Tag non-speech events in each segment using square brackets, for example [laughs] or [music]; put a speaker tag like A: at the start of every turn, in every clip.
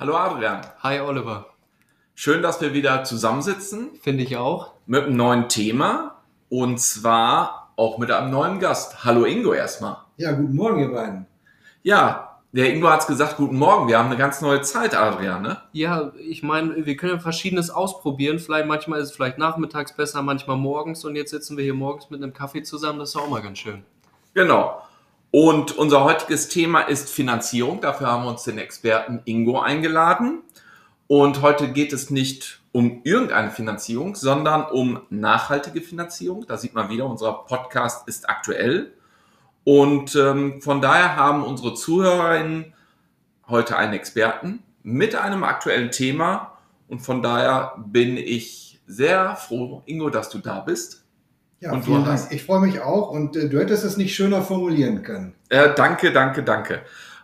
A: Hallo Adrian.
B: Hi Oliver.
A: Schön, dass wir wieder zusammensitzen.
B: Finde ich auch.
A: Mit einem neuen Thema und zwar auch mit einem neuen Gast. Hallo Ingo erstmal.
C: Ja, guten Morgen, ihr beiden.
A: Ja, der Ingo hat es gesagt, guten Morgen. Wir haben eine ganz neue Zeit, Adrian, ne?
B: Ja, ich meine, wir können ja Verschiedenes ausprobieren. Vielleicht manchmal ist es vielleicht nachmittags besser, manchmal morgens. Und jetzt sitzen wir hier morgens mit einem Kaffee zusammen. Das ist auch mal ganz schön.
A: Genau. Und unser heutiges Thema ist Finanzierung. Dafür haben wir uns den Experten Ingo eingeladen. Und heute geht es nicht um irgendeine Finanzierung, sondern um nachhaltige Finanzierung. Da sieht man wieder, unser Podcast ist aktuell. Und ähm, von daher haben unsere Zuhörerinnen heute einen Experten mit einem aktuellen Thema. Und von daher bin ich sehr froh, Ingo, dass du da bist.
C: Ja,
A: Und
C: vielen Dank. Ich freue mich auch und äh, du hättest es nicht schöner formulieren können.
A: Äh, danke, danke, danke.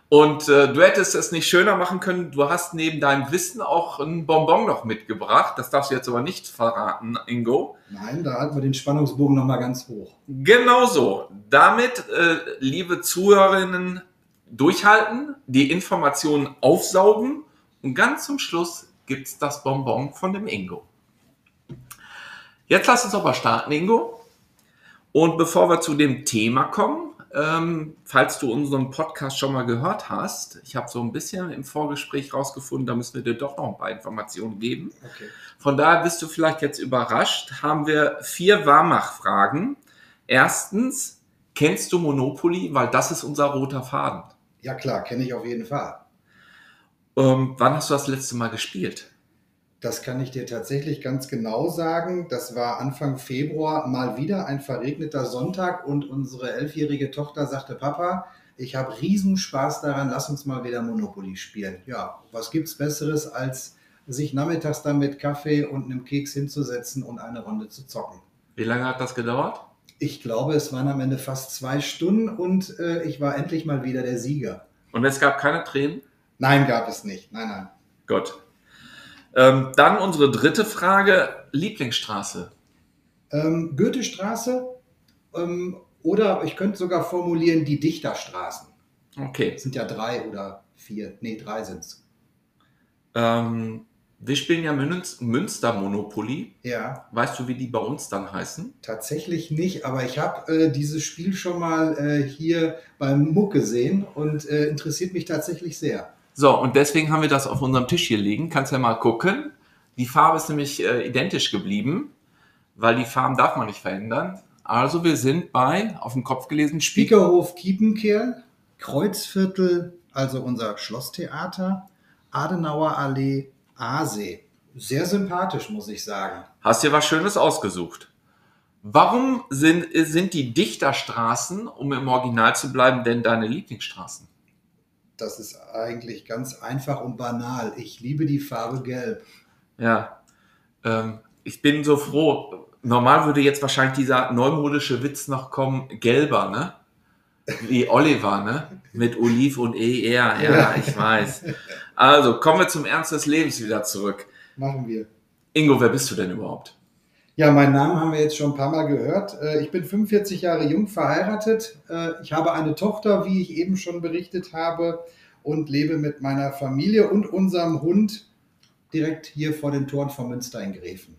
A: Und äh, du hättest es nicht schöner machen können. Du hast neben deinem Wissen auch ein Bonbon noch mitgebracht. Das darfst du jetzt aber nicht verraten, Ingo.
C: Nein, da halten wir den Spannungsbogen nochmal ganz hoch.
A: Genau so. Damit, äh, liebe Zuhörerinnen, durchhalten, die Informationen aufsaugen und ganz zum Schluss gibt's das Bonbon von dem Ingo. Jetzt lass uns aber starten, Ingo. Und bevor wir zu dem Thema kommen, ähm, falls du unseren Podcast schon mal gehört hast, ich habe so ein bisschen im Vorgespräch rausgefunden, da müssen wir dir doch noch ein paar Informationen geben.
C: Okay.
A: Von daher bist du vielleicht jetzt überrascht, haben wir vier Warmach-Fragen. Erstens, kennst du Monopoly? Weil das ist unser roter Faden.
C: Ja klar, kenne ich auf jeden Fall.
A: Ähm, wann hast du das letzte Mal gespielt?
C: Das kann ich dir tatsächlich ganz genau sagen. Das war Anfang Februar mal wieder ein verregneter Sonntag und unsere elfjährige Tochter sagte, Papa, ich habe riesen Spaß daran, lass uns mal wieder Monopoly spielen. Ja, was gibt's Besseres, als sich nachmittags dann mit Kaffee und einem Keks hinzusetzen und eine Runde zu zocken?
A: Wie lange hat das gedauert?
C: Ich glaube, es waren am Ende fast zwei Stunden und äh, ich war endlich mal wieder der Sieger.
A: Und es gab keine Tränen?
C: Nein, gab es nicht. Nein, nein.
A: Gut. Ähm, dann unsere dritte Frage, Lieblingsstraße.
C: Ähm, Goethestraße ähm, oder ich könnte sogar formulieren die Dichterstraßen.
A: Okay.
C: Es sind ja drei oder vier. Nee, drei sind es.
A: Ähm, wir spielen ja Münster Monopoly.
C: Ja,
A: Weißt du, wie die bei uns dann heißen?
C: tatsächlich nicht, aber ich habe äh, dieses Spiel schon mal äh, hier beim Muck gesehen und äh, interessiert mich tatsächlich sehr.
A: So, und deswegen haben wir das auf unserem Tisch hier liegen. Kannst ja mal gucken. Die Farbe ist nämlich äh, identisch geblieben, weil die Farben darf man nicht verändern. Also wir sind bei, auf dem Kopf gelesen.
C: Spiekerhof Kiepenkerl, Kreuzviertel, also unser Schlosstheater, Adenauer Allee, Aasee. Sehr sympathisch, muss ich sagen.
A: Hast dir was Schönes ausgesucht. Warum sind, sind die Dichterstraßen, um im Original zu bleiben, denn deine Lieblingsstraßen?
C: Das ist eigentlich ganz einfach und banal. Ich liebe die Farbe Gelb.
A: Ja, ähm, ich bin so froh. Normal würde jetzt wahrscheinlich dieser neumodische Witz noch kommen, gelber, ne? Wie Oliver, ne? Mit Oliv und ER, ja,
C: Ja.
A: ich weiß. Also, kommen wir zum Ernst des Lebens wieder zurück.
C: Machen wir.
A: Ingo, wer bist du denn überhaupt?
C: Ja, meinen Namen haben wir jetzt schon ein paar Mal gehört. Äh, Ich bin 45 Jahre jung verheiratet. Äh, Ich habe eine Tochter, wie ich eben schon berichtet habe, und lebe mit meiner Familie und unserem Hund direkt hier vor den Toren von Münster in Gräfen.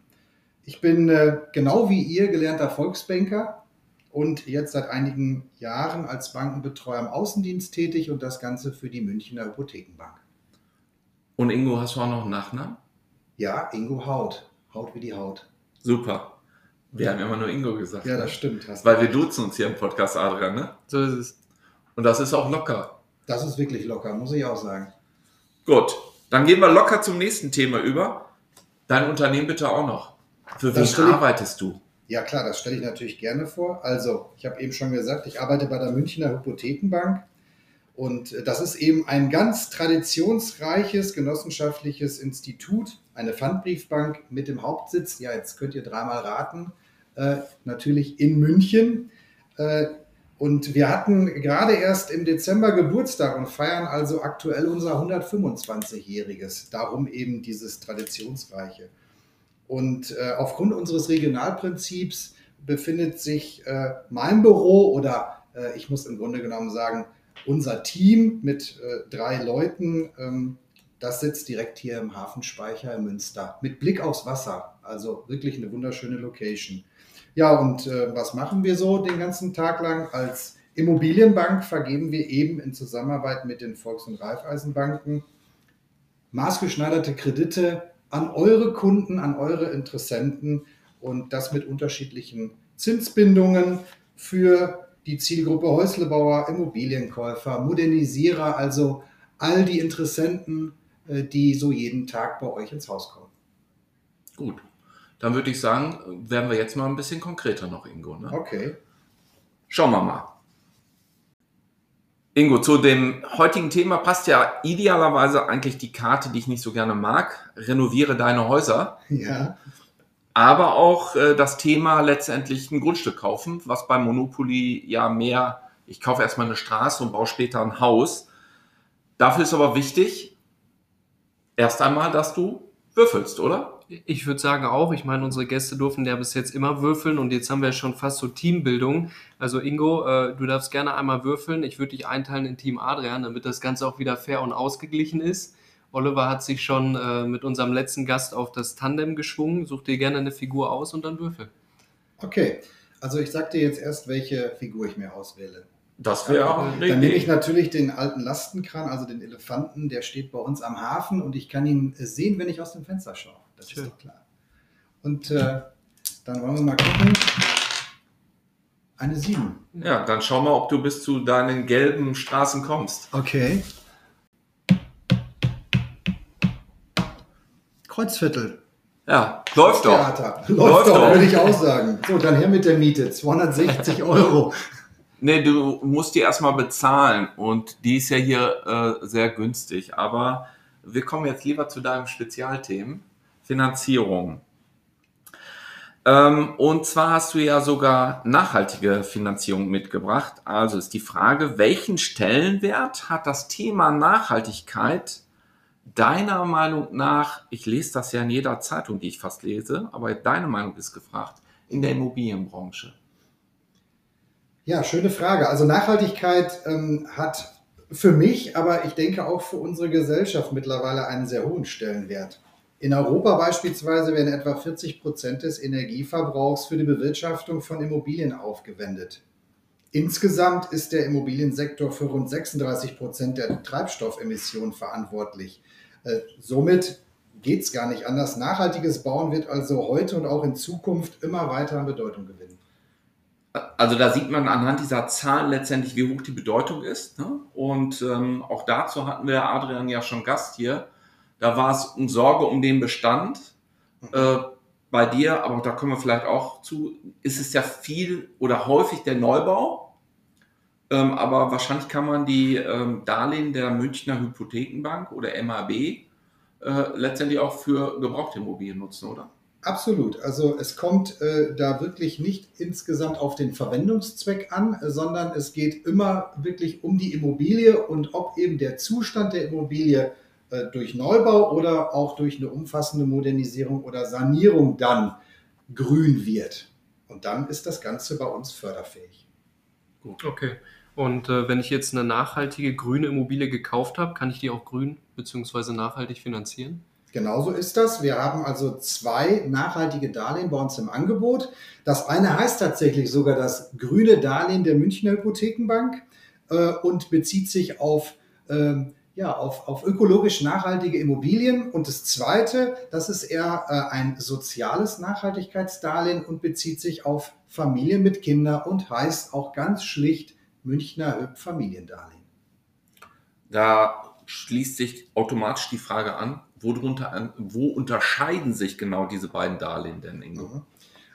C: Ich bin äh, genau wie ihr gelernter Volksbanker und jetzt seit einigen Jahren als Bankenbetreuer im Außendienst tätig und das Ganze für die Münchner Hypothekenbank.
A: Und Ingo, hast du auch noch einen Nachnamen?
C: Ja, Ingo Haut. Haut wie die Haut.
A: Super. Wir haben immer nur Ingo gesagt.
C: Ja,
A: ne?
C: das stimmt. Hast
A: Weil wir duzen uns hier im Podcast, Adrian, ne?
B: So ist es.
A: Und das ist auch locker.
C: Das ist wirklich locker, muss ich auch sagen.
A: Gut, dann gehen wir locker zum nächsten Thema über. Dein Unternehmen bitte auch noch. Für wen
C: Das ich-
A: arbeitest du?
C: Ja klar, das stelle ich natürlich gerne vor. Also, ich habe eben schon gesagt, ich arbeite bei der Münchner Hypothekenbank und äh, das ist eben ein ganz traditionsreiches genossenschaftliches Institut, eine Pfandbriefbank mit dem Hauptsitz, ja jetzt könnt ihr dreimal raten, äh, natürlich in München. Äh, und wir hatten gerade erst im Dezember Geburtstag und feiern also aktuell unser 125-jähriges. Darum eben dieses Traditionsreiche. Und aufgrund unseres Regionalprinzips befindet sich mein Büro oder ich muss im Grunde genommen sagen, unser Team mit äh, drei Leuten, ähm, das sitzt direkt hier im Hafenspeicher in Münster mit Blick aufs Wasser. Also wirklich eine wunderschöne Location. Ja, und äh, was machen wir so den ganzen Tag lang? Als Immobilienbank vergeben wir eben in Zusammenarbeit mit den Volks- und Raiffeisenbanken maßgeschneiderte Kredite an eure Kunden, an eure Interessenten und das mit unterschiedlichen Zinsbindungen für die Zielgruppe Häuslebauer, Immobilienkäufer, Modernisierer, also all die Interessenten, äh, die so jeden Tag bei euch ins Haus kommen.
A: Gut. Dann würde ich sagen, werden wir jetzt mal ein bisschen konkreter noch, Ingo. Ne?
C: Okay.
A: Schauen wir mal. Ingo, zu dem heutigen Thema passt ja idealerweise eigentlich die Karte, die ich nicht so gerne mag. Renoviere deine Häuser.
C: Ja.
A: Aber auch äh, das Thema letztendlich ein Grundstück kaufen, was beim Monopoly ja mehr, ich kaufe erstmal eine Straße und baue später ein Haus. Dafür ist aber wichtig, erst einmal, dass du würfelst, oder?
B: Ich würde sagen auch, ich meine, unsere Gäste durften ja bis jetzt immer würfeln und jetzt haben wir schon fast so Teambildung. Also Ingo, äh, du darfst gerne einmal würfeln. Ich würde dich einteilen in Team Adrian, damit das Ganze auch wieder fair und ausgeglichen ist. Oliver hat sich schon äh, mit unserem letzten Gast auf das Tandem geschwungen. Such dir gerne eine Figur aus und dann würfel.
C: Okay, also ich sag dir jetzt erst, welche Figur ich mir auswähle.
A: Das wäre
C: Dann nehme ich natürlich den alten Lastenkran, also den Elefanten, der steht bei uns am Hafen und ich kann ihn sehen, wenn ich aus dem Fenster schaue. Das
B: Schön.
C: ist doch klar. Und äh, dann wollen wir mal gucken. Eine 7.
A: Ja, dann schau mal, ob du bis zu deinen gelben Straßen kommst.
C: Okay. Kreuzviertel.
A: Ja, läuft doch.
C: Theater. Läuft,
A: Läuft
C: doch, würde ich auch sagen. So, dann her mit der Miete. 260 [laughs] Euro.
A: Nee, du musst die erstmal bezahlen und die ist ja hier äh, sehr günstig. Aber wir kommen jetzt lieber zu deinem Spezialthemen. Finanzierung. Ähm, und zwar hast du ja sogar nachhaltige Finanzierung mitgebracht. Also ist die Frage, welchen Stellenwert hat das Thema Nachhaltigkeit deiner Meinung nach, ich lese das ja in jeder Zeitung, die ich fast lese, aber deine Meinung ist gefragt, in der Immobilienbranche?
C: Ja, schöne Frage. Also Nachhaltigkeit ähm, hat für mich, aber ich denke auch für unsere Gesellschaft mittlerweile einen sehr hohen Stellenwert. In Europa beispielsweise werden etwa 40 Prozent des Energieverbrauchs für die Bewirtschaftung von Immobilien aufgewendet. Insgesamt ist der Immobiliensektor für rund 36 Prozent der Treibstoffemissionen verantwortlich. Äh, somit geht es gar nicht anders. Nachhaltiges Bauen wird also heute und auch in Zukunft immer weiter an Bedeutung gewinnen.
A: Also da sieht man anhand dieser Zahlen letztendlich, wie hoch die Bedeutung ist. Ne? Und ähm, auch dazu hatten wir Adrian ja schon Gast hier. Da war es um Sorge um den Bestand. Äh, bei dir, aber da kommen wir vielleicht auch zu, ist es ja viel oder häufig der Neubau. Ähm, aber wahrscheinlich kann man die ähm, Darlehen der Münchner Hypothekenbank oder MAB äh, letztendlich auch für gebrauchte Immobilien nutzen, oder?
C: Absolut. Also es kommt äh, da wirklich nicht insgesamt auf den Verwendungszweck an, äh, sondern es geht immer wirklich um die Immobilie und ob eben der Zustand der Immobilie durch Neubau oder auch durch eine umfassende Modernisierung oder Sanierung dann grün wird. Und dann ist das Ganze bei uns förderfähig.
B: Okay. Und äh, wenn ich jetzt eine nachhaltige grüne Immobilie gekauft habe, kann ich die auch grün bzw. nachhaltig finanzieren?
C: Genauso ist das. Wir haben also zwei nachhaltige Darlehen bei uns im Angebot. Das eine heißt tatsächlich sogar das grüne Darlehen der Münchner Hypothekenbank äh, und bezieht sich auf, ähm, ja, auf, auf ökologisch nachhaltige Immobilien. Und das zweite, das ist eher äh, ein soziales Nachhaltigkeitsdarlehen und bezieht sich auf Familien mit Kindern und heißt auch ganz schlicht Münchner Hüb Familiendarlehen.
A: Da schließt sich automatisch die Frage an, wo, drunter an, wo unterscheiden sich genau diese beiden Darlehen denn, Ingo?
C: Mhm.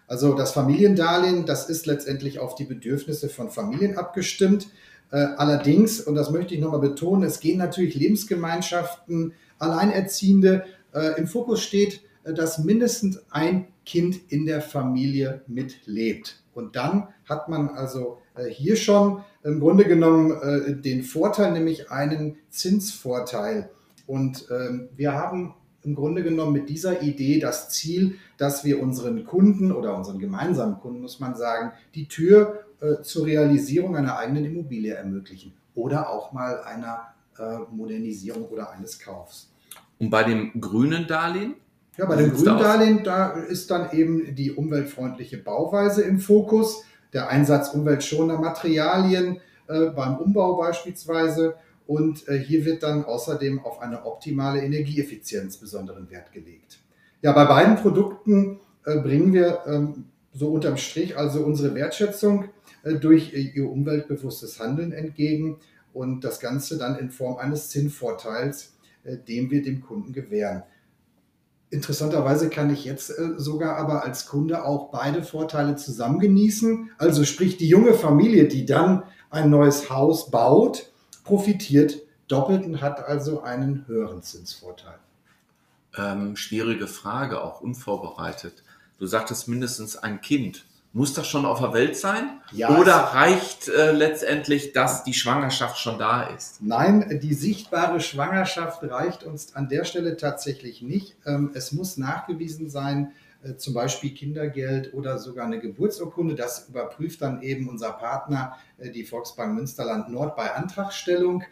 C: Also das Familiendarlehen, das ist letztendlich auf die Bedürfnisse von Familien abgestimmt. Äh, allerdings, und das möchte ich nochmal betonen, es gehen natürlich Lebensgemeinschaften, Alleinerziehende. Äh, Im Fokus steht, äh, dass mindestens ein Kind in der Familie mitlebt. Und dann hat man also hier schon im Grunde genommen den Vorteil, nämlich einen Zinsvorteil. Und ähm, wir haben im Grunde genommen mit dieser Idee das Ziel, dass wir unseren Kunden oder unseren gemeinsamen Kunden, muss man sagen, die Tür äh, zur Realisierung einer eigenen Immobilie ermöglichen oder auch mal einer äh, Modernisierung oder eines Kaufs.
A: Und bei dem grünen Darlehen?
C: Ja, bei dem grünen Darlehen, da ist dann eben die umweltfreundliche Bauweise im Fokus, der Einsatz umweltschonender Materialien äh, beim Umbau beispielsweise und äh, hier wird dann außerdem auf eine optimale Energieeffizienz besonderen Wert gelegt. Ja, bei beiden Produkten äh, bringen wir ähm, so unterm Strich also unsere Wertschätzung durch ihr umweltbewusstes Handeln entgegen und das Ganze dann in Form eines Zinsvorteils, den wir dem Kunden gewähren. Interessanterweise kann ich jetzt sogar aber als Kunde auch beide Vorteile zusammen genießen. Also sprich die junge Familie, die dann ein neues Haus baut, profitiert doppelt und hat also einen höheren Zinsvorteil.
A: Ähm, schwierige Frage, auch unvorbereitet. Du sagtest mindestens ein Kind. Muss das schon auf der Welt sein? Ja, Oder reicht äh, letztendlich, dass die Schwangerschaft schon da ist?
C: Nein, die sichtbare Schwangerschaft reicht uns an der Stelle tatsächlich nicht. Ähm, es muss nachgewiesen sein, äh, zum Beispiel Kindergeld oder sogar eine Geburtsurkunde. Das überprüft dann eben unser Partner, äh, die Volksbank Münsterland Nord, bei Antragstellung.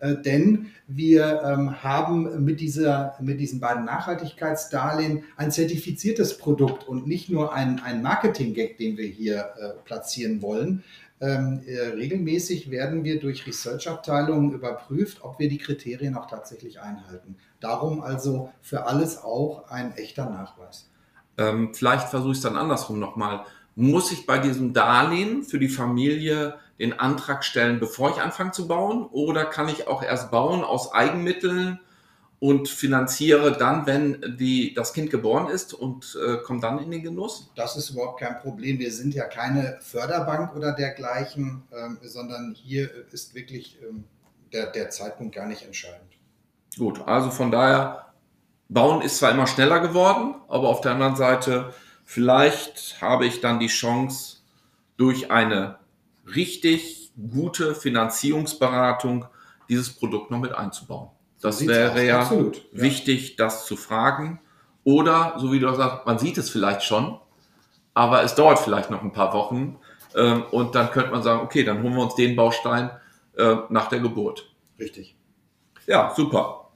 C: Äh, denn wir ähm, haben mit, dieser, mit diesen beiden Nachhaltigkeitsdarlehen ein zertifiziertes Produkt und nicht nur ein, ein Marketing-Gag, den wir hier platzieren wollen. Ähm, regelmäßig werden wir durch Research-Abteilungen überprüft, ob wir die Kriterien auch tatsächlich einhalten. Darum also für alles auch ein echter Nachweis.
A: Ähm, vielleicht versuche ich es dann andersrum nochmal. Muss ich bei diesem Darlehen für die Familie den Antrag stellen, bevor ich anfange zu bauen? Oder kann ich auch erst bauen aus Eigenmitteln und finanziere dann, wenn die, das Kind geboren ist und äh, komme dann in den Genuss?
C: Das ist überhaupt kein Problem. Wir sind ja keine Förderbank oder dergleichen, ähm, sondern hier ist wirklich ähm, der, der Zeitpunkt gar nicht entscheidend.
A: Gut, also von daher Bauen ist zwar immer schneller geworden, aber auf der anderen Seite, vielleicht habe ich dann die Chance, durch eine richtig gute Finanzierungsberatung dieses Produkt noch mit einzubauen. Das so wäre ja Absolut, ja. wichtig, das zu fragen. Oder, so wie du sagst, man sieht es vielleicht schon, aber es dauert vielleicht noch ein paar Wochen. Ähm, und dann könnte man sagen, okay, dann holen wir uns den Baustein äh, nach der Geburt.
C: Richtig.
A: Ja, super.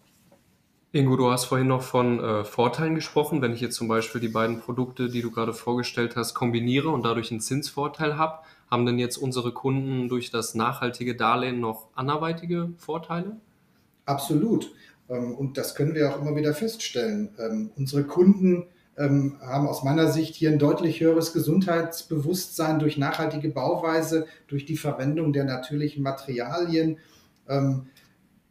B: Ingo, du hast vorhin noch von äh, Vorteilen gesprochen. Wenn ich jetzt zum Beispiel die beiden Produkte, die du gerade vorgestellt hast, kombiniere und dadurch einen Zinsvorteil habe, haben denn jetzt unsere Kunden durch das nachhaltige Darlehen noch anderweitige Vorteile?
C: Absolut. Ähm, und das können wir auch immer wieder feststellen. Ähm, unsere Kunden ähm, haben aus meiner Sicht hier ein deutlich höheres Gesundheitsbewusstsein durch nachhaltige Bauweise, durch die Verwendung der natürlichen Materialien.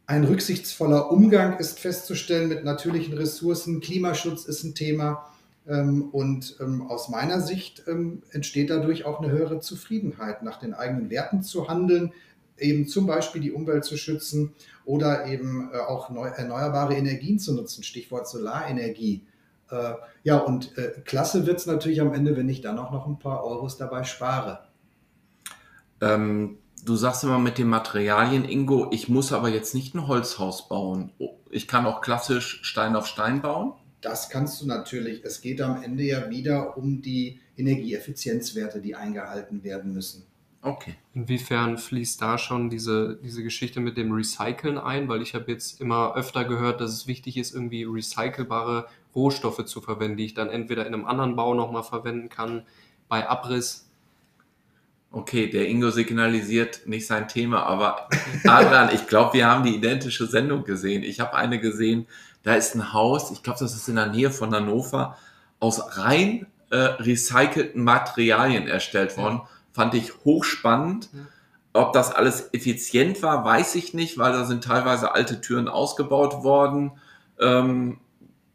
C: Ein rücksichtsvoller Umgang ist festzustellen mit natürlichen Ressourcen. Klimaschutz ist ein Thema. Ähm, und ähm, aus meiner Sicht ähm, entsteht dadurch auch eine höhere Zufriedenheit, nach den eigenen Werten zu handeln, eben zum Beispiel die Umwelt zu schützen oder eben äh, auch erneuerbare Energien zu nutzen, Stichwort Solarenergie. Äh, ja, und äh, klasse wird es natürlich am Ende, wenn ich dann auch noch ein paar Euros dabei spare.
A: Ähm, Du sagst immer mit den Materialien, Ingo, ich muss aber jetzt nicht ein Holzhaus bauen. Ich kann auch klassisch Stein auf Stein bauen.
C: Das kannst du natürlich. Es geht am Ende ja wieder um die Energieeffizienzwerte, die eingehalten werden müssen.
B: Okay. Inwiefern fließt da schon diese, diese Geschichte mit dem Recyceln ein? Weil ich habe jetzt immer öfter gehört, dass es wichtig ist, irgendwie recycelbare Rohstoffe zu verwenden, die ich dann entweder in einem anderen Bau nochmal verwenden kann, bei Abriss
A: Okay, der Ingo signalisiert nicht sein Thema, aber Adrian, ich glaube, wir haben die identische Sendung gesehen. Ich habe eine gesehen, da ist ein Haus, ich glaube, das ist in der Nähe von Hannover, aus rein äh, recycelten Materialien erstellt worden. Ja. Fand ich hochspannend. Ja. Ob das alles effizient war, weiß ich nicht, weil da sind teilweise alte Türen ausgebaut worden. Ähm,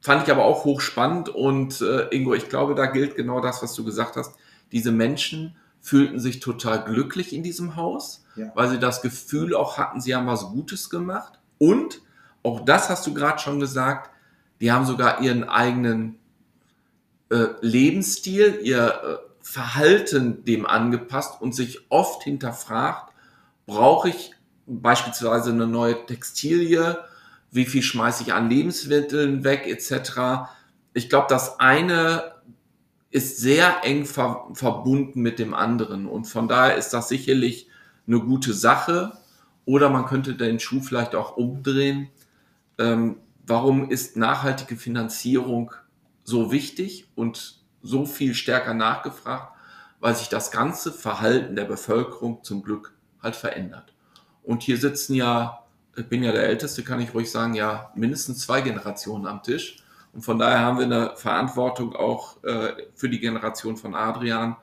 A: fand ich aber auch hochspannend und äh, Ingo, ich glaube, da gilt genau das, was du gesagt hast. Diese Menschen fühlten sich total glücklich in diesem Haus, ja. weil sie das Gefühl auch hatten, sie haben was Gutes gemacht. Und auch das hast du gerade schon gesagt, die haben sogar ihren eigenen äh, Lebensstil, ihr äh, Verhalten dem angepasst und sich oft hinterfragt, brauche ich beispielsweise eine neue Textilie, wie viel schmeiße ich an Lebensmitteln weg etc. Ich glaube, das eine ist sehr eng ver verbunden mit dem anderen und von daher ist das sicherlich eine gute Sache oder man könnte den Schuh vielleicht auch umdrehen. Ähm, warum ist nachhaltige Finanzierung so wichtig und so viel stärker nachgefragt? Weil sich das ganze Verhalten der Bevölkerung zum Glück halt verändert. Und hier sitzen ja, ich bin ja der Älteste, kann ich ruhig sagen, ja, mindestens zwei Generationen am Tisch. Und von daher haben wir eine Verantwortung auch äh, für die Generation von Adrian,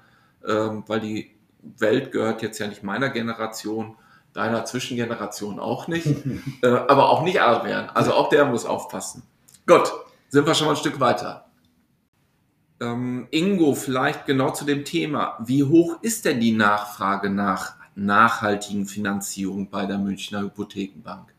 A: äh, weil die Welt gehört jetzt ja nicht meiner Generation, deiner Zwischengeneration auch nicht, [laughs] äh, aber auch nicht Adrian. Also auch der muss aufpassen. Gut, sind wir schon mal ein Stück weiter. Ähm, Ingo, vielleicht genau zu dem Thema. Wie hoch ist denn die Nachfrage nach nachhaltigen Finanzierung bei der Münchner Hypothekenbank?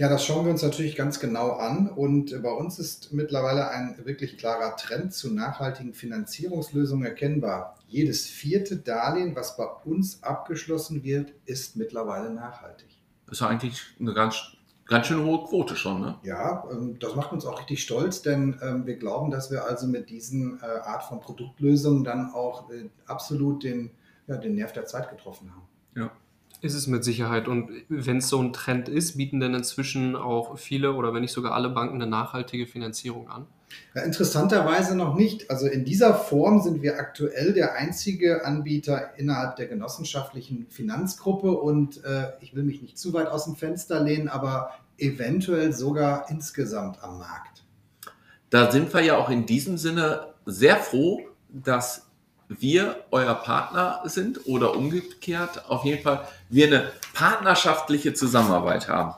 C: Ja, das schauen wir uns natürlich ganz genau an. Und bei uns ist mittlerweile ein wirklich klarer Trend zu nachhaltigen Finanzierungslösungen erkennbar. Jedes vierte Darlehen, was bei uns abgeschlossen wird, ist mittlerweile nachhaltig.
A: Das ist eigentlich eine ganz, ganz schön hohe Quote schon, ne?
C: Ja, ähm, das macht uns auch richtig stolz, denn ähm, wir glauben, dass wir also mit diesen äh, Art von Produktlösungen dann auch äh, absolut den, ja, den Nerv der Zeit getroffen haben.
B: Ja. Ist es mit Sicherheit. Und wenn es so ein Trend ist, bieten denn inzwischen auch viele oder wenn nicht sogar alle Banken eine nachhaltige Finanzierung an?
C: Ja, interessanterweise noch nicht. Also in dieser Form sind wir aktuell der einzige Anbieter innerhalb der genossenschaftlichen Finanzgruppe und äh, ich will mich nicht zu weit aus dem Fenster lehnen, aber eventuell sogar insgesamt am Markt.
A: Da sind wir ja auch in diesem Sinne sehr froh, dass wir euer Partner sind oder umgekehrt, auf jeden Fall wir eine partnerschaftliche Zusammenarbeit haben.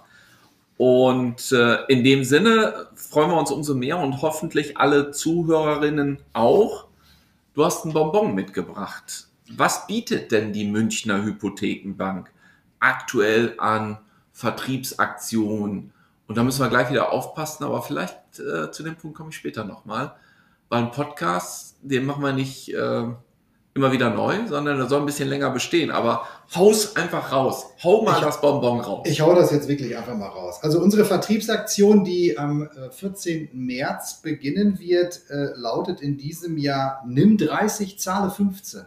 A: Und äh, in dem Sinne freuen wir uns umso mehr und hoffentlich alle Zuhörerinnen auch. Du hast ein Bonbon mitgebracht. Was bietet denn die Münchner Hypothekenbank aktuell an Vertriebsaktionen? Und da müssen wir gleich wieder aufpassen, aber vielleicht äh, zu dem Punkt komme ich später nochmal. Weil ein Podcast, den machen wir nicht äh, immer wieder neu, sondern der soll ein bisschen länger bestehen. Aber haus einfach raus. Hau mal ich, das Bonbon raus.
C: Ich hau das jetzt wirklich einfach mal raus. Also unsere Vertriebsaktion, die am 14. Äh, März beginnen wird, äh, lautet in diesem Jahr Nimm 30, zahle 15.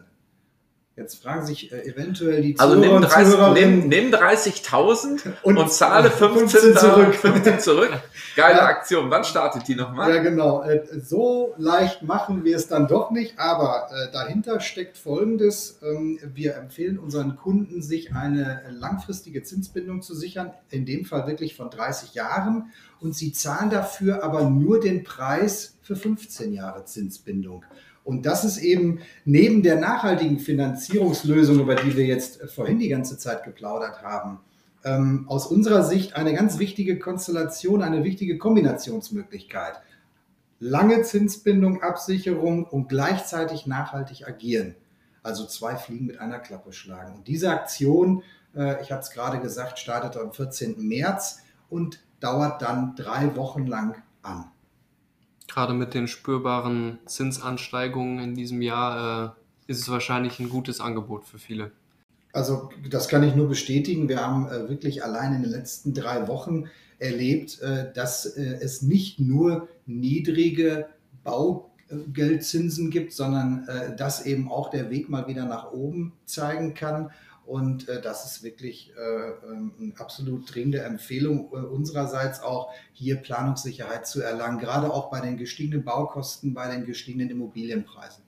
C: Jetzt fragen sich äh, eventuell die
A: also Zuhörer Also nimm, nimm, nimm 30.000 [laughs] und, und, zahle [laughs] 15, 15 zurück. [laughs] 15 zurück. Geile ja. Aktion. Wann startet die nochmal?
C: Ja, genau. Äh, so leicht machen wir es dann doch nicht, aber äh, dahinter steckt Folgendes. Ähm, wir empfehlen unseren Kunden, sich eine langfristige Zinsbindung zu sichern, in dem Fall wirklich von 30 Jahren. Und sie zahlen dafür aber nur den Preis für 15 Jahre Zinsbindung. Und das ist eben neben der nachhaltigen Finanzierungslösung, über die wir jetzt vorhin die ganze Zeit geplaudert haben, ähm, aus unserer Sicht eine ganz wichtige Konstellation, eine wichtige Kombinationsmöglichkeit. Lange Zinsbindung, Absicherung und gleichzeitig nachhaltig agieren. Also zwei Fliegen mit einer Klappe schlagen. Und diese Aktion, äh, ich hatte es gerade gesagt, startet am 14. März und dauert dann drei Wochen lang an
B: gerade mit den spürbaren Zinsansteigungen in diesem Jahr äh, ist es wahrscheinlich ein gutes Angebot für viele.
C: Also das kann ich nur bestätigen. Wir haben äh, wirklich allein in den letzten drei Wochen erlebt, äh, dass äh, es nicht nur niedrige Baugeldzinsen gibt, sondern äh, dass eben auch der Weg mal wieder nach oben zeigen kann. Und äh, das ist wirklich äh, ähm, eine absolut dringende Empfehlung äh, unsererseits auch, hier Planungssicherheit zu erlangen, gerade auch bei den gestiegenen Baukosten, bei den gestiegenen Immobilienpreisen.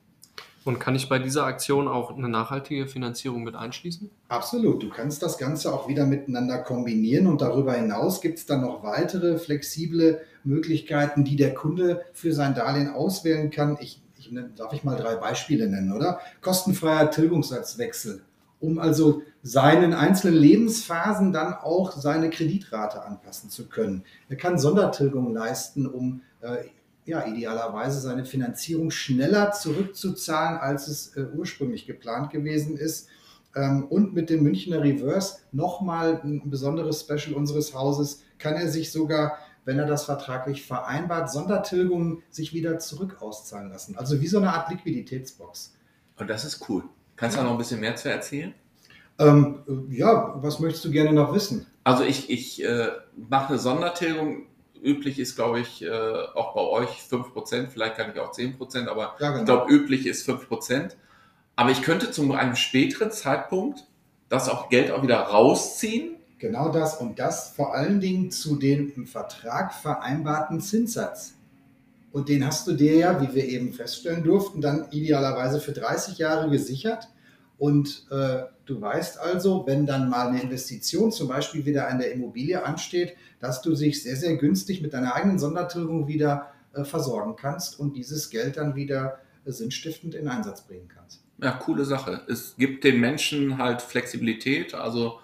B: Und kann ich bei dieser Aktion auch eine nachhaltige Finanzierung mit einschließen?
C: Absolut. Du kannst das Ganze auch wieder miteinander kombinieren und darüber hinaus gibt es dann noch weitere flexible Möglichkeiten, die der Kunde für sein Darlehen auswählen kann. Ich, ich darf ich mal drei Beispiele nennen, oder? Kostenfreier Tilgungssatzwechsel um also seinen einzelnen Lebensphasen dann auch seine Kreditrate anpassen zu können. Er kann Sondertilgung leisten, um äh, ja, idealerweise seine Finanzierung schneller zurückzuzahlen, als es äh, ursprünglich geplant gewesen ist. Ähm, und mit dem Münchner Reverse nochmal ein besonderes Special unseres Hauses kann er sich sogar, wenn er das vertraglich vereinbart, Sondertilgungen sich wieder zurück auszahlen lassen. Also wie so eine Art Liquiditätsbox.
A: Und das ist cool. Kannst du da noch ein bisschen mehr zu erzählen?
C: Ähm, ja, was möchtest du gerne noch wissen?
A: Also ich, ich äh, mache eine Sondertilgung. Üblich ist, glaube ich, äh, auch bei euch 5%, vielleicht kann ich auch 10%, aber
C: Ja, genau.
A: ich glaube, üblich ist 5%. Aber ich könnte zu einem späteren Zeitpunkt das auch Geld auch wieder rausziehen.
C: Genau das und das vor allen Dingen zu dem im Vertrag vereinbarten Zinssatz. Und den hast du dir ja, wie wir eben feststellen durften, dann idealerweise für 30 Jahre gesichert. Und äh, du weißt also, wenn dann mal eine Investition zum Beispiel wieder an der Immobilie ansteht, dass du sich sehr, sehr günstig mit deiner eigenen Sondertilgung wieder äh, versorgen kannst und dieses Geld dann wieder äh, sinnstiftend in Einsatz bringen kannst.
A: Ja, coole Sache. Es gibt den Menschen halt Flexibilität, also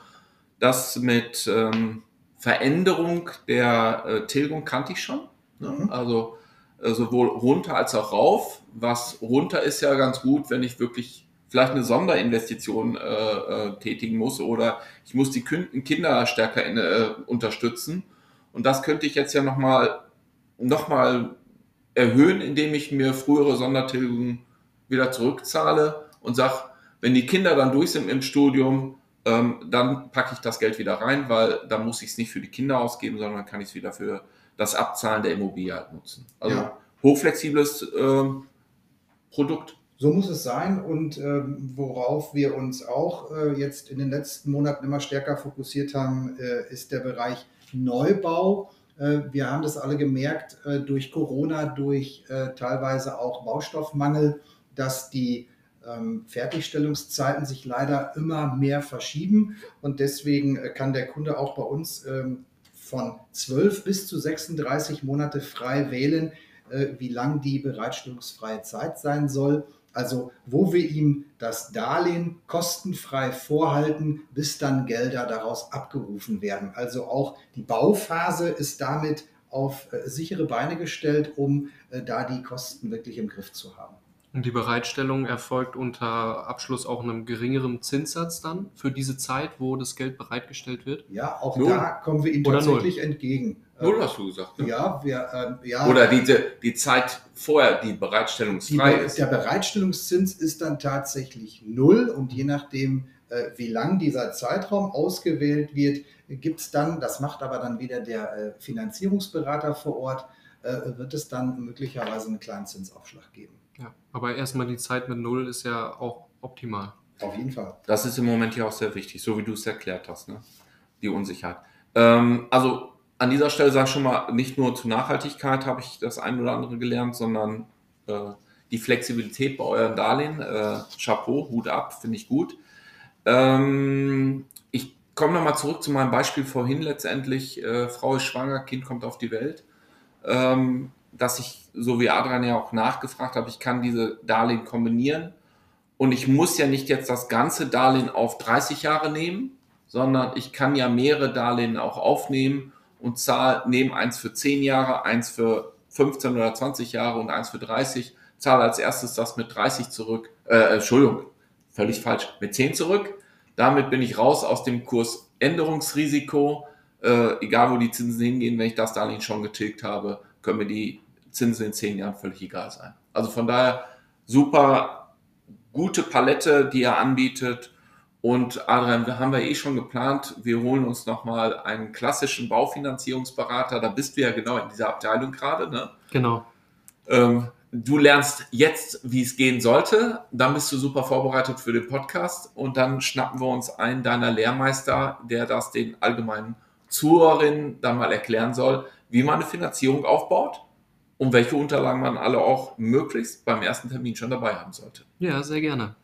A: das mit ähm, Veränderung der äh, Tilgung kannte ich schon. Ne?
C: Mhm.
A: Also sowohl runter als auch rauf. Was runter ist ja ganz gut, wenn ich wirklich vielleicht eine Sonderinvestition äh, äh, tätigen muss oder ich muss die Kinder stärker in, äh, unterstützen. Und das könnte ich jetzt ja nochmal noch mal erhöhen, indem ich mir frühere Sondertilgungen wieder zurückzahle und sage, wenn die Kinder dann durch sind im Studium, ähm, dann packe ich das Geld wieder rein, weil dann muss ich es nicht für die Kinder ausgeben, sondern kann ich es wieder für das Abzahlen der Immobilie halt nutzen. Also
C: Ja.
A: hochflexibles ähm, Produkt.
C: So muss es sein und ähm, worauf wir uns auch äh, jetzt in den letzten Monaten immer stärker fokussiert haben, äh, ist der Bereich Neubau. Äh, wir haben das alle gemerkt äh, durch Corona, durch äh, teilweise auch Baustoffmangel, dass die ähm, Fertigstellungszeiten sich leider immer mehr verschieben und deswegen äh, kann der Kunde auch bei uns ähm, von 12 bis zu 36 Monate frei wählen, äh, wie lang die bereitstellungsfreie Zeit sein soll. Also wo wir ihm das Darlehen kostenfrei vorhalten, bis dann Gelder daraus abgerufen werden. Also auch die Bauphase ist damit auf äh, sichere Beine gestellt, um äh, da die Kosten wirklich im Griff zu haben.
B: Und die Bereitstellung erfolgt unter Abschluss auch einem geringeren Zinssatz dann für diese Zeit, wo das Geld bereitgestellt wird?
C: Ja, auch
A: Null.
C: da kommen wir ihm
B: Oder
C: tatsächlich entgegen.
A: Null
C: Äh,
A: hast du gesagt. Ne?
C: Ja, wir, äh, ja.
A: Oder diese, die Zeit vorher, die
C: Die,
A: bereitstellungsfrei ist.
C: der Bereitstellungszins ist dann tatsächlich null und je nachdem, äh, wie lang dieser Zeitraum ausgewählt wird, gibt es dann, das macht aber dann wieder der äh, Finanzierungsberater vor Ort, äh, wird es dann möglicherweise einen kleinen Zinsaufschlag geben.
B: Ja. Aber erstmal die Zeit mit Null ist ja auch optimal.
C: Auf jeden Fall.
A: Das ist im Moment ja auch sehr wichtig, so wie du es erklärt hast, ne? die Unsicherheit. Ähm, also an dieser Stelle sage ich schon mal, nicht nur zur Nachhaltigkeit habe ich das ein oder andere gelernt, sondern äh, die Flexibilität bei euren Darlehen. Äh, Chapeau, Hut ab, finde ich gut. Ähm, ich komme nochmal zurück zu meinem Beispiel vorhin letztendlich. Äh, Frau ist schwanger, Kind kommt auf die Welt. Ähm, dass ich, so wie Adrian ja auch nachgefragt habe, ich kann diese Darlehen kombinieren. Und ich muss ja nicht jetzt das ganze Darlehen auf 30 Jahre nehmen, sondern ich kann ja mehrere Darlehen auch aufnehmen und zahle, nehme eins für 10 Jahre, eins für 15 oder 20 Jahre und eins für 30, zahle als erstes das mit 30 zurück, äh, Entschuldigung, völlig falsch, mit 10 zurück. Damit bin ich raus aus dem Kursänderungsrisiko. Äh, egal wo die Zinsen hingehen, wenn ich das Darlehen schon getilgt habe, können mir die Zinsen in 10 Jahren völlig egal sein. Also von daher super gute Palette, die er anbietet. Und Adrian, wir haben wir eh schon geplant, wir holen uns nochmal einen klassischen Baufinanzierungsberater. Da bist du ja genau in dieser Abteilung gerade. Ne?
B: Genau.
A: Ähm, du lernst jetzt, wie es gehen sollte. Dann bist du super vorbereitet für den Podcast. Und dann schnappen wir uns einen deiner Lehrmeister, der das den allgemeinen Zuhörerinnen dann mal erklären soll, wie man eine Finanzierung aufbaut und welche Unterlagen man alle auch möglichst beim ersten Termin schon dabei haben sollte.
B: Ja, sehr gerne.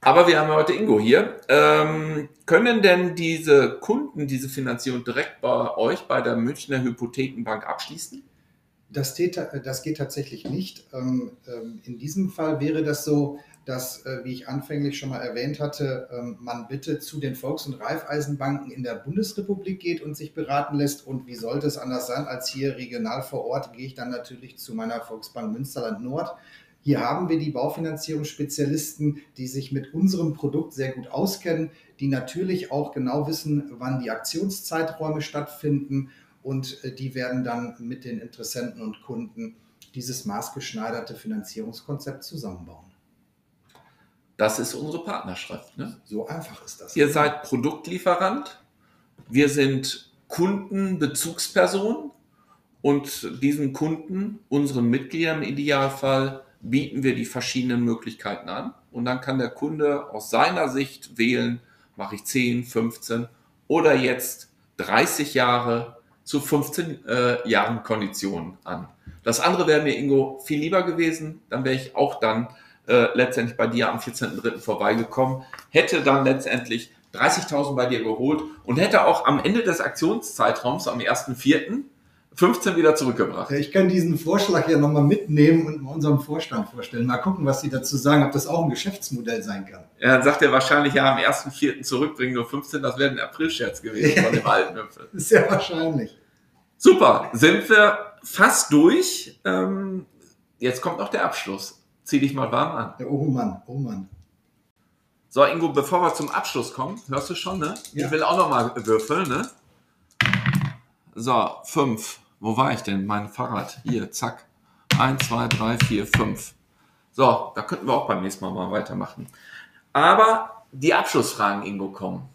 A: Aber wir haben ja heute Ingo hier. Ähm, können denn diese Kunden diese Finanzierung direkt bei euch bei der Münchner Hypothekenbank abschließen?
C: Das, tät- das geht tatsächlich nicht. Ähm, ähm, In diesem Fall wäre das so, dass, äh, wie ich anfänglich schon mal erwähnt hatte, ähm, man bitte zu den Volks- und Raiffeisenbanken in der Bundesrepublik geht und sich beraten lässt. Und wie sollte es anders sein, als hier regional vor Ort, gehe ich dann natürlich zu meiner Volksbank Münsterland Nord. Hier haben wir die Baufinanzierungsspezialisten, die sich mit unserem Produkt sehr gut auskennen, die natürlich auch genau wissen, wann die Aktionszeiträume stattfinden und äh, die werden dann mit den Interessenten und Kunden dieses maßgeschneiderte Finanzierungskonzept zusammenbauen.
A: Das ist unsere Partnerschaft. Ne?
C: So einfach ist das.
A: Ihr seid Produktlieferant, wir sind Kundenbezugsperson und diesen Kunden, unseren Mitgliedern im Idealfall, bieten wir die verschiedenen Möglichkeiten an. Und dann kann der Kunde aus seiner Sicht wählen, mache ich 10, 15 oder jetzt 30 Jahre zu 15 äh, Jahren Konditionen an. Das andere wäre mir, Ingo, viel lieber gewesen. Dann wäre ich auch dann äh, letztendlich bei dir am 14.03. vorbeigekommen, hätte dann letztendlich 30.000 bei dir geholt und hätte auch am Ende des Aktionszeitraums, am 1.04., 15 wieder zurückgebracht.
C: Ich kann diesen Vorschlag ja nochmal mitnehmen und unserem Vorstand vorstellen. Mal gucken, was Sie dazu sagen, ob das auch ein Geschäftsmodell sein kann.
A: Ja, dann sagt er wahrscheinlich, ja, am 1.4. zurückbringen nur 15, das wäre ein Aprilscherz gewesen von dem [laughs] alten Hüpfel.
C: Sehr wahrscheinlich.
A: Super, sind wir fast durch. Ähm, jetzt kommt noch der Abschluss. Zieh dich mal warm an.
C: Ja, oh Mann, oh Mann.
A: So, Ingo, bevor wir zum Abschluss kommen, hörst du schon, ne?
C: Ja.
A: Ich will auch noch mal würfeln, ne? So, fünf. Wo war ich denn? Mein Fahrrad. Hier, zack. Eins, zwei, drei, vier, fünf. So, da könnten wir auch beim nächsten Mal mal weitermachen. Aber die Abschlussfragen, Ingo, kommen.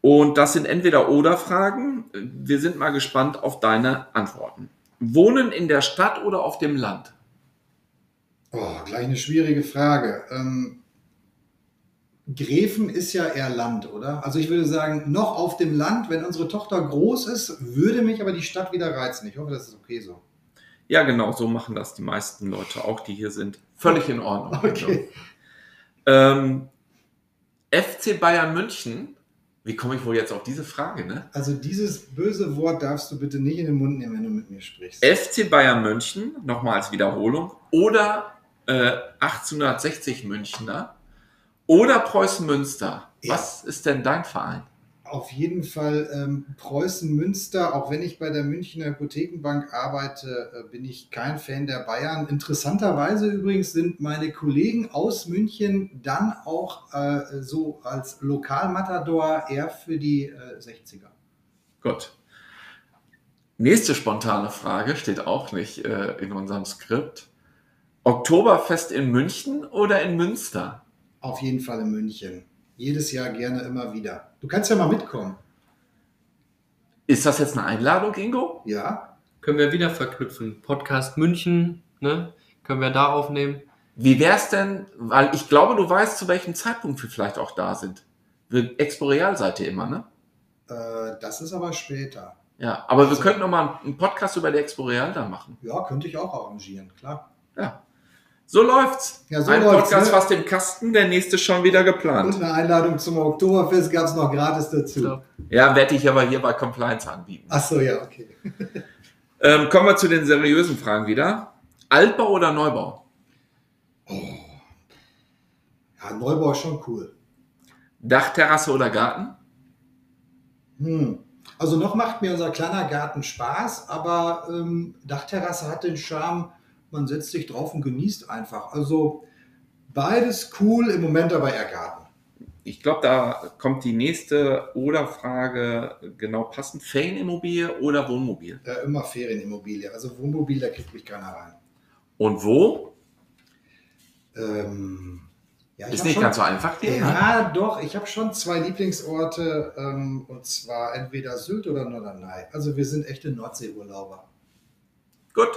A: Und das sind entweder oder Fragen. Wir sind mal gespannt auf deine Antworten. Wohnen in der Stadt oder auf dem Land?
C: Oh, gleich eine schwierige Frage. Ähm, Gräfen ist ja eher Land, oder? Also ich würde sagen, noch auf dem Land, wenn unsere Tochter groß ist, würde mich aber die Stadt wieder reizen. Ich hoffe, das ist okay so.
A: Ja, genau, so machen das die meisten Leute, auch die hier sind. Völlig in Ordnung.
C: Okay.
A: Ähm, FC Bayern München, wie komme ich wohl jetzt auf diese Frage, ne?
C: Also dieses böse Wort darfst du bitte nicht in den Mund nehmen, wenn du mit mir sprichst.
A: FC Bayern München, nochmal als Wiederholung, oder äh, 1860 Münchner oder Preußen Münster.
C: Ja.
A: Was ist denn dein Verein?
C: Auf jeden Fall ähm, Preußen Münster, auch wenn ich bei der Münchner Hypothekenbank arbeite, äh, bin ich kein Fan der Bayern. Interessanterweise übrigens sind meine Kollegen aus München dann auch äh, so als Lokalmatador eher für die äh, 60er.
A: Gut. Nächste spontane Frage steht auch nicht äh, in unserem Skript. Oktoberfest in München oder in Münster?
C: Auf jeden Fall in München. Jedes Jahr gerne immer wieder. Du kannst ja mal mitkommen.
A: Ist das jetzt eine Einladung, Ingo?
C: Ja?
B: Können wir wieder verknüpfen. Podcast München, ne? Können wir da aufnehmen?
A: Wie wär's denn, weil ich glaube, du weißt, zu welchem Zeitpunkt wir vielleicht auch da sind. Wir Exporeal seid ihr immer, ne?
C: Äh, das ist aber später.
A: Ja, aber wir
C: Also-
A: könnten noch mal einen Podcast über die Exporeal da machen.
C: Ja, könnte ich auch arrangieren, klar.
A: Ja. So läuft's.
C: Ja, so
A: Ein
C: läuft's,
A: Podcast
C: ne?
A: fast im Kasten, der nächste schon wieder
C: Und
A: geplant.
C: eine Einladung zum Oktoberfest gab es noch gratis dazu.
B: Ja.
A: Ja, werde ich aber hier bei Compliance anbieten.
C: Ach so, ja, okay. [laughs]
A: Ähm, kommen wir zu den seriösen Fragen wieder. Altbau oder Neubau?
C: Ja, Neubau ist schon cool.
A: Dachterrasse oder Garten?
C: Hm. Also noch macht mir unser kleiner Garten Spaß, aber ähm, Dachterrasse hat den Charme, man setzt sich drauf und genießt einfach. Also beides cool, im Moment aber eher Garten.
A: Ich glaube, da kommt die nächste Oder-Frage genau passend. Ferienimmobilie oder Wohnmobil?
C: Äh, immer Ferienimmobilie. Also Wohnmobil, da kriegt mich keiner rein.
A: Und wo?
C: Ähm, ja,
A: Ist nicht
C: schon-
A: ganz so einfach. ne?
C: Ja, doch. Ich habe schon zwei Lieblingsorte ähm, und zwar entweder Sylt oder Norderney. Also wir sind echte Nordseeurlauber.
A: Gut.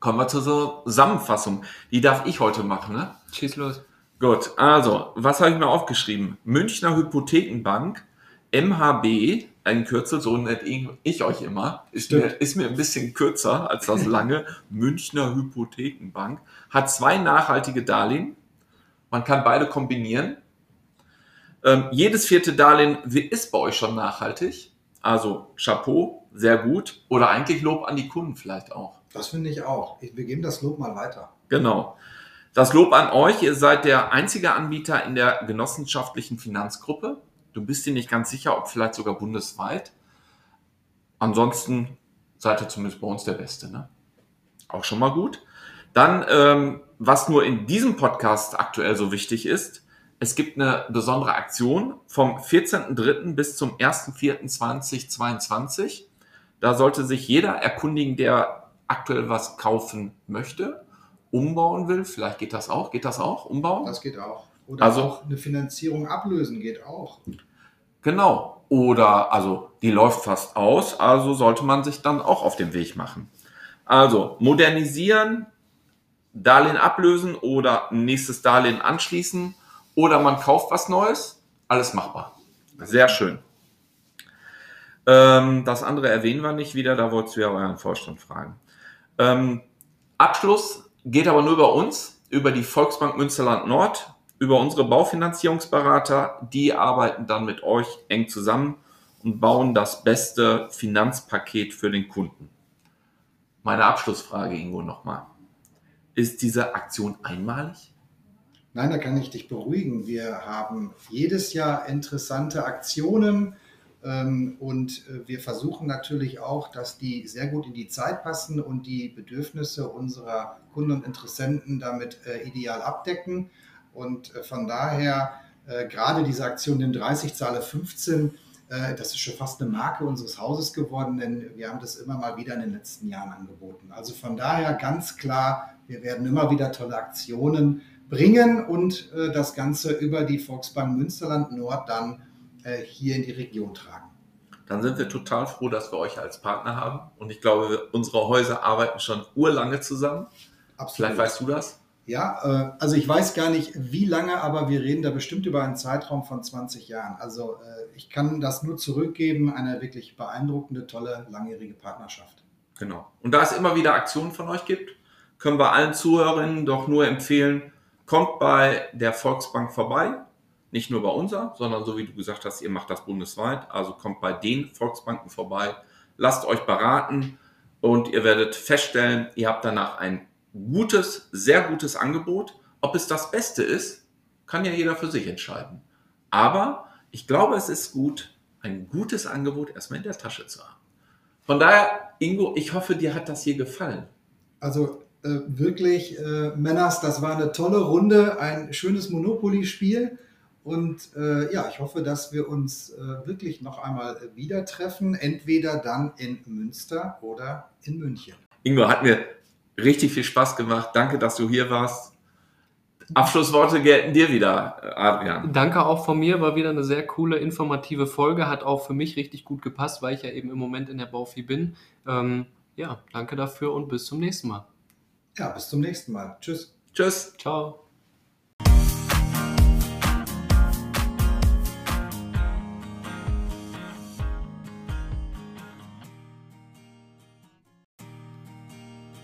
A: Kommen wir zur Zusammenfassung. Die darf ich heute machen, ne?
B: Schieß los.
A: Gut, also, was habe ich mir aufgeschrieben? Münchner Hypothekenbank, MHB, ein Kürzel, so nenne ich euch immer, ist mir, ist mir ein bisschen kürzer als das lange. [laughs] Münchner Hypothekenbank hat zwei nachhaltige Darlehen. Man kann beide kombinieren. Ähm, jedes vierte Darlehen ist bei euch schon nachhaltig. Also Chapeau, sehr gut. Oder eigentlich Lob an die Kunden vielleicht auch.
C: Das finde ich auch. Ich, wir geben das Lob mal weiter.
A: Genau. Das Lob an euch, ihr seid der einzige Anbieter in der genossenschaftlichen Finanzgruppe. Du bist dir nicht ganz sicher, ob vielleicht sogar bundesweit. Ansonsten seid ihr zumindest bei uns der Beste. Ne? Auch schon mal gut. Dann, ähm, was nur in diesem Podcast aktuell so wichtig ist, es gibt eine besondere Aktion vom 14.03. bis zum 1.04.2022. Da sollte sich jeder erkundigen, der aktuell was kaufen möchte, umbauen will. Vielleicht geht das auch. Geht das auch? Umbauen?
C: Das geht auch. Oder
A: Also-
C: auch eine Finanzierung ablösen geht auch.
A: Genau. Oder, also, die läuft fast aus, also sollte man sich dann auch auf den Weg machen. Also, modernisieren, Darlehen ablösen oder nächstes Darlehen anschließen oder man kauft was Neues. Alles machbar. Sehr schön. Ähm, das andere erwähnen wir nicht wieder, da wolltest du ja euren Vorstand fragen. Ähm, Abschluss geht aber nur über uns, über die Volksbank Münsterland Nord, über unsere Baufinanzierungsberater. Die arbeiten dann mit euch eng zusammen und bauen das beste Finanzpaket für den Kunden. Meine Abschlussfrage, Ingo, nochmal. Ist diese Aktion einmalig?
C: Nein, da kann ich dich beruhigen. Wir haben jedes Jahr interessante Aktionen und äh, wir versuchen natürlich auch, dass die sehr gut in die Zeit passen und die Bedürfnisse unserer Kunden und Interessenten damit äh, ideal abdecken. Und äh, von daher, gerade diese Aktion, den 30 Zahle 15, äh, das ist schon fast eine Marke unseres Hauses geworden, denn wir haben das immer mal wieder in den letzten Jahren angeboten. Also von daher ganz klar, wir werden immer wieder tolle Aktionen bringen und das Ganze über die Volksbank Münsterland Nord dann hier in die Region tragen.
A: Dann sind wir total froh, dass wir euch als Partner haben. Und ich glaube, unsere Häuser arbeiten schon urlange zusammen. Vielleicht weißt du das?
C: Ja, äh, also ich weiß gar nicht, wie lange, aber wir reden da bestimmt über einen Zeitraum von 20 Jahren. Also äh, ich kann das nur zurückgeben, eine wirklich beeindruckende, tolle, langjährige Partnerschaft.
A: Genau. Und da es immer wieder Aktionen von euch gibt, können wir allen Zuhörerinnen doch nur empfehlen, kommt bei der Volksbank vorbei. Nicht nur bei unser, sondern so wie du gesagt hast, ihr macht das bundesweit. Also kommt bei den Volksbanken vorbei, lasst euch beraten und ihr werdet feststellen, ihr habt danach ein gutes, sehr gutes Angebot. Ob es das Beste ist, kann ja jeder für sich entscheiden. Aber ich glaube, es ist gut, ein gutes Angebot erstmal in der Tasche zu haben. Von daher, Ingo, ich hoffe, dir hat das hier gefallen.
C: Also äh, wirklich, äh, Männers, das war eine tolle Runde, ein schönes Monopoly-Spiel. Und äh, ja, ich hoffe, dass wir uns äh, wirklich noch einmal äh, wieder treffen, entweder dann in Münster oder in München.
A: Ingo, hat mir richtig viel Spaß gemacht. Danke, dass du hier warst. Abschlussworte gelten dir wieder, äh, Adrian.
B: Danke auch von mir, war wieder eine sehr coole, informative Folge, hat auch für mich richtig gut gepasst, weil ich ja eben im Moment in der Baufi bin. Ähm, ja, danke dafür und bis zum nächsten Mal.
C: Ja, bis zum nächsten Mal. Tschüss.
A: Tschüss.
B: Ciao.